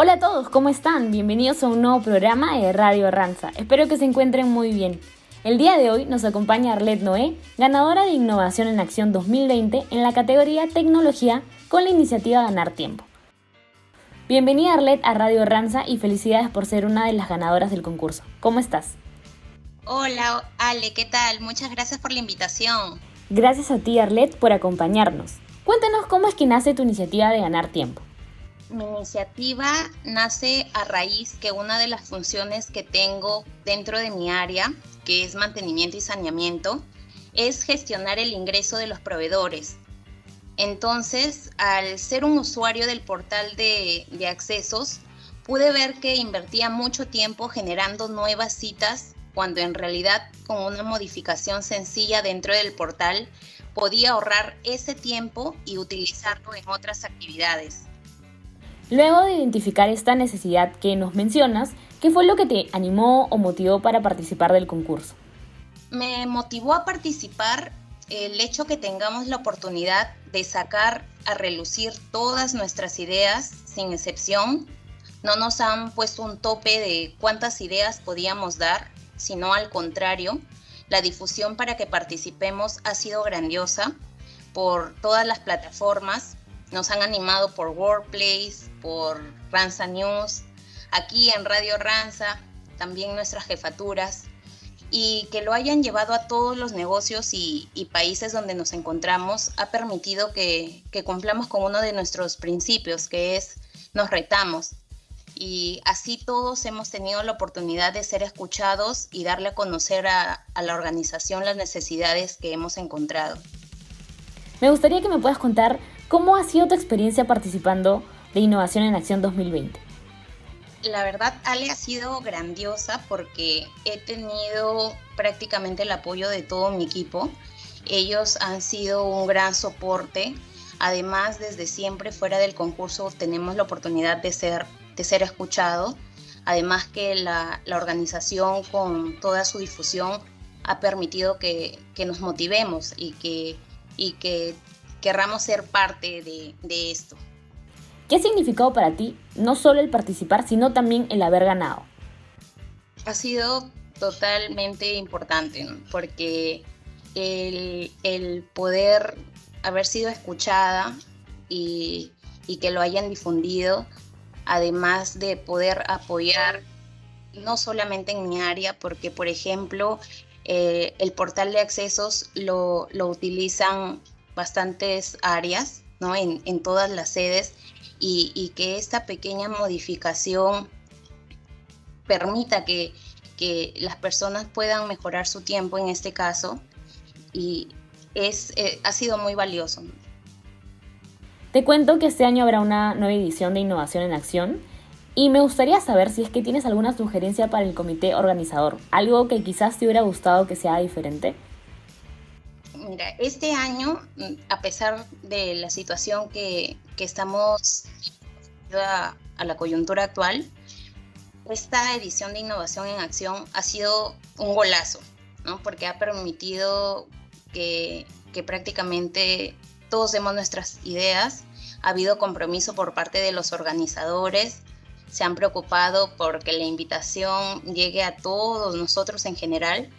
Hola a todos, ¿cómo están? Bienvenidos a un nuevo programa de Radio Ranza. Espero que se encuentren muy bien. El día de hoy nos acompaña Arlet Noé, ganadora de Innovación en Acción 2020 en la categoría Tecnología con la iniciativa Ganar Tiempo. Bienvenida Arlet a Radio Ranza y felicidades por ser una de las ganadoras del concurso. ¿Cómo estás? Hola Ale, ¿qué tal? Muchas gracias por la invitación. Gracias a ti Arlet por acompañarnos. Cuéntanos cómo es que nace tu iniciativa de Ganar Tiempo mi iniciativa nace a raíz que una de las funciones que tengo dentro de mi área, que es mantenimiento y saneamiento, es gestionar el ingreso de los proveedores. Entonces, al ser un usuario del portal de, accesos, pude ver que invertía mucho tiempo generando nuevas citas cuando en realidad con una modificación sencilla dentro del portal podía ahorrar ese tiempo y utilizarlo en otras actividades. Luego de identificar esta necesidad que nos mencionas, ¿qué fue lo que te animó o motivó para participar del concurso? Me motivó a participar el hecho que tengamos la oportunidad de sacar a relucir todas nuestras ideas sin excepción. No nos han puesto un tope de cuántas ideas podíamos dar, sino al contrario, la difusión para que participemos ha sido grandiosa por todas las plataformas, nos han animado por Workplace, por Ranza News, aquí en Radio Ranza, también nuestras jefaturas, y que lo hayan llevado a todos los negocios y, países donde nos encontramos ha permitido que, cumplamos con uno de nuestros principios, que es nos retamos. Y así todos hemos tenido la oportunidad de ser escuchados y darle a conocer a la organización las necesidades que hemos encontrado. Me gustaría que me puedas contar ¿Cómo ha sido tu experiencia participando de Innovación en Acción 2020? La verdad, Ale, ha sido grandiosa porque he tenido prácticamente el apoyo de todo mi equipo. Ellos han sido un gran soporte. Además, desde siempre fuera del concurso tenemos la oportunidad de ser, de ser escuchados. Además que la, organización con toda su difusión ha permitido que, que nos motivemos y que, y que querramos ser parte de, esto. ¿Qué ha significado para ti no solo el participar, sino también el haber ganado? Ha sido totalmente importante, porque el, poder haber sido escuchada y, que lo hayan difundido, además de poder apoyar no solamente en mi área, porque por ejemplo eh, el portal de accesos lo, lo utilizan bastantes áreas, ¿no? En, todas las sedes y, que esta pequeña modificación permita que, las personas puedan mejorar su tiempo en este caso y es, eh, ha sido muy valioso. Te cuento que este año habrá una nueva edición de Innovación en Acción y me gustaría saber si es que tienes alguna sugerencia para el comité organizador, algo que quizás te hubiera gustado que sea diferente. Mira, este año, mm, a pesar de la situación que, estamos a, a la coyuntura actual, esta edición de Innovación en Acción ha sido un golazo, ¿no? porque ha permitido que, que prácticamente todos demos nuestras ideas, ha habido compromiso por parte de los organizadores, se han preocupado porque la invitación llegue a todos nosotros en general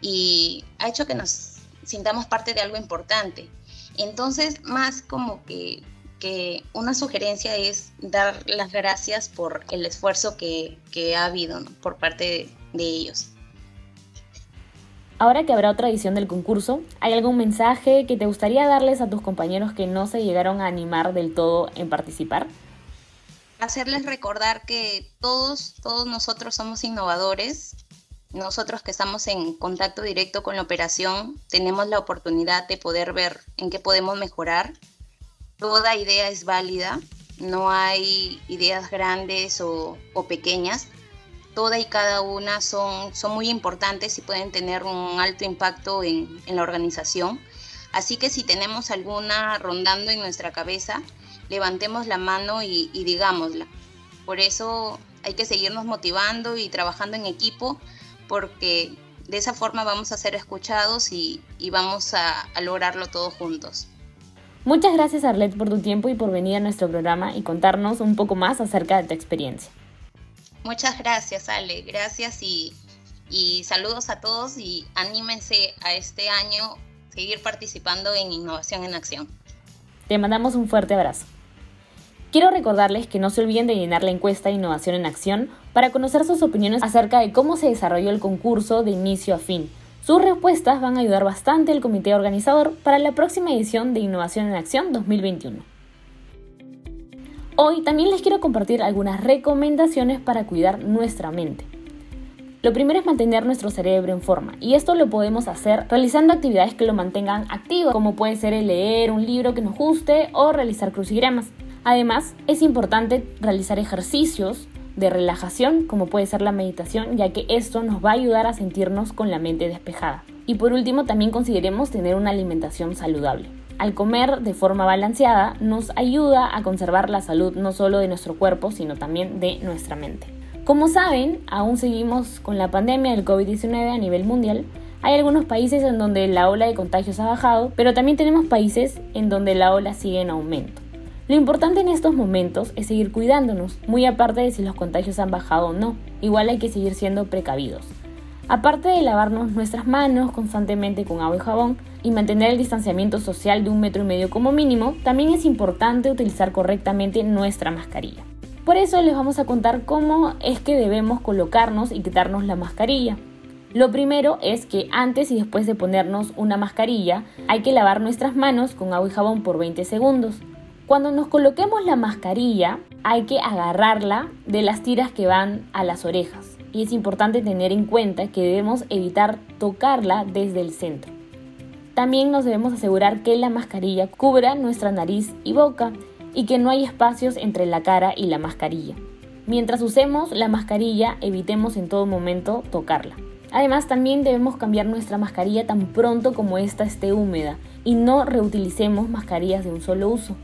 y ha hecho que nos sintamos parte de algo importante. Entonces, más como que, una sugerencia es dar las gracias por el esfuerzo que, ha habido por parte de, ellos. Ahora que habrá otra edición del concurso, ¿hay algún mensaje que te gustaría darles a tus compañeros que no se llegaron a animar del todo en participar? Hacerles recordar que todos, todos nosotros somos innovadores, nosotros que estamos en contacto directo con la operación tenemos la oportunidad de poder ver en qué podemos mejorar. Toda idea es válida, no hay ideas grandes o, pequeñas. Toda y cada una son, son muy importantes y pueden tener un alto impacto en, la organización. Así que si tenemos alguna rondando en nuestra cabeza, levantemos la mano y, y digámosla. Por eso hay que seguirnos motivando y trabajando en equipo porque de esa forma vamos a ser escuchados y, vamos a, lograrlo todos juntos. Muchas gracias Arlet por tu tiempo y por venir a nuestro programa y contarnos un poco más acerca de tu experiencia. Muchas gracias Ale, gracias y, y saludos a todos y anímense a este año seguir participando en Innovación en Acción. Te mandamos un fuerte abrazo. Quiero recordarles que no se olviden de llenar la encuesta de Innovación en Acción para conocer sus opiniones acerca de cómo se desarrolló el concurso de inicio a fin sus respuestas van a ayudar bastante al comité organizador para la próxima edición de Innovación en Acción 2021. Hoy también les quiero compartir algunas recomendaciones para cuidar nuestra mente. Lo primero es mantener nuestro cerebro en forma y esto lo podemos hacer realizando actividades que lo mantengan activo, como puede ser el leer un libro que nos guste o realizar crucigramas. Además, es importante realizar ejercicios de relajación, como puede ser la meditación, ya que esto nos va a ayudar a sentirnos con la mente despejada. Y por último, también consideremos tener una alimentación saludable. Al comer de forma balanceada nos ayuda a conservar la salud no solo de nuestro cuerpo, sino también de nuestra mente. Como saben, aún seguimos con la pandemia del COVID-19 a nivel mundial. Hay algunos países en donde la ola de contagios ha bajado, pero también tenemos países en donde la ola sigue en aumento. Lo importante en estos momentos es seguir cuidándonos, muy aparte de si los contagios han bajado o no. Igual hay que seguir siendo precavidos. Aparte de lavarnos nuestras manos constantemente con agua y jabón y mantener el distanciamiento social de un metro y medio como mínimo, también es importante utilizar correctamente nuestra mascarilla. Por eso les vamos a contar cómo es que debemos colocarnos y quitarnos la mascarilla. Lo primero es que antes y después de ponernos una mascarilla hay que lavar nuestras manos con agua y jabón por 20 segundos. Cuando nos coloquemos la mascarilla hay que agarrarla de las tiras que van a las orejas y es importante tener en cuenta que debemos evitar tocarla desde el centro. También nos debemos asegurar que la mascarilla cubra nuestra nariz y boca y que no hay espacios entre la cara y la mascarilla. Mientras usemos la mascarilla evitemos en todo momento tocarla. Además también debemos cambiar nuestra mascarilla tan pronto como ésta esté húmeda y no reutilicemos mascarillas de un solo uso.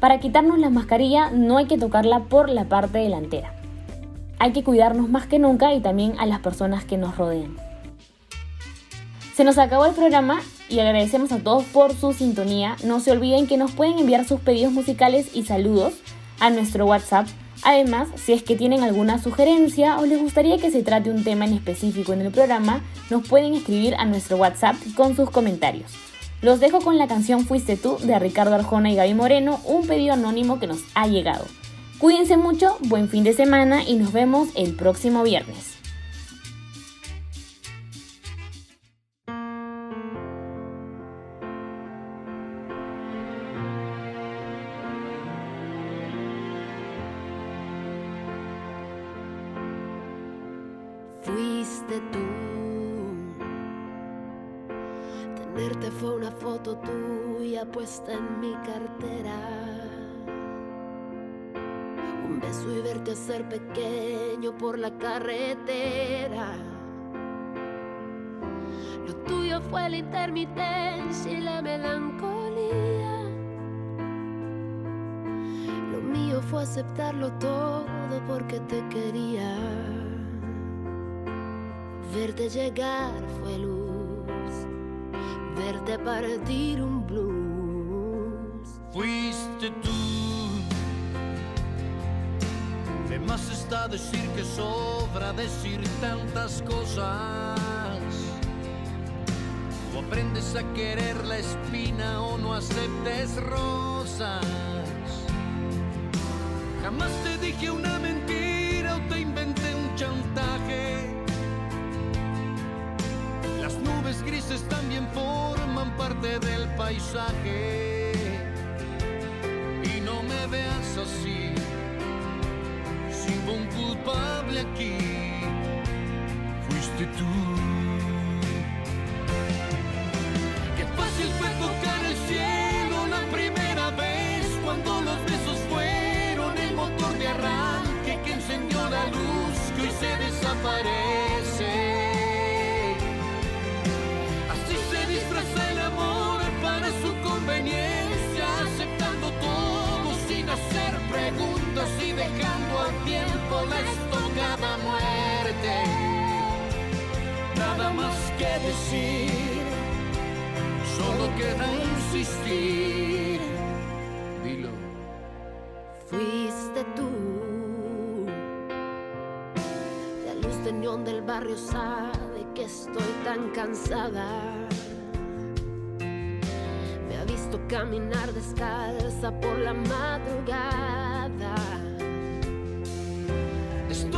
Para quitarnos la mascarilla no hay que tocarla por la parte delantera. Hay que cuidarnos más que nunca y también a las personas que nos rodean. Se nos acabó el programa y agradecemos a todos por su sintonía. No se olviden que nos pueden enviar sus pedidos musicales y saludos a nuestro WhatsApp. Además, si es que tienen alguna sugerencia o les gustaría que se trate un tema en específico en el programa, nos pueden escribir a nuestro WhatsApp con sus comentarios. Los dejo con la canción Fuiste tú de Ricardo Arjona y Gaby Moreno, un pedido anónimo que nos ha llegado. Cuídense mucho, buen fin de semana y nos vemos el próximo viernes. Fuiste tú Verte fue una foto tuya puesta en mi cartera. Un beso y verte a ser pequeño por la carretera. Lo tuyo fue la intermitencia y la melancolía. Lo mío fue aceptarlo todo porque te quería. Verte llegar fue luz verte partir un blues. Fuiste tú. De más está decir que sobra decir tantas cosas. O aprendes a querer la espina o no aceptes rosas. Jamás te dije una mentira o te inventé un chantaje nubes grises también parte del paisaje. les muerte, nada más que decir, solo queda insistir. Dilo. Fuiste tú, la luz de neón del barrio sabe que estoy tan cansada Me ha visto caminar descalza por la madrugada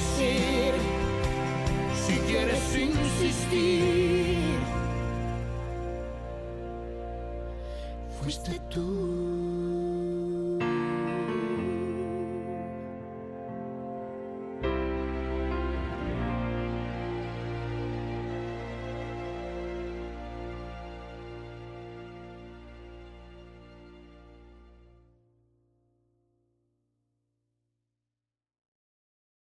si quieres insistir. Fuiste tú.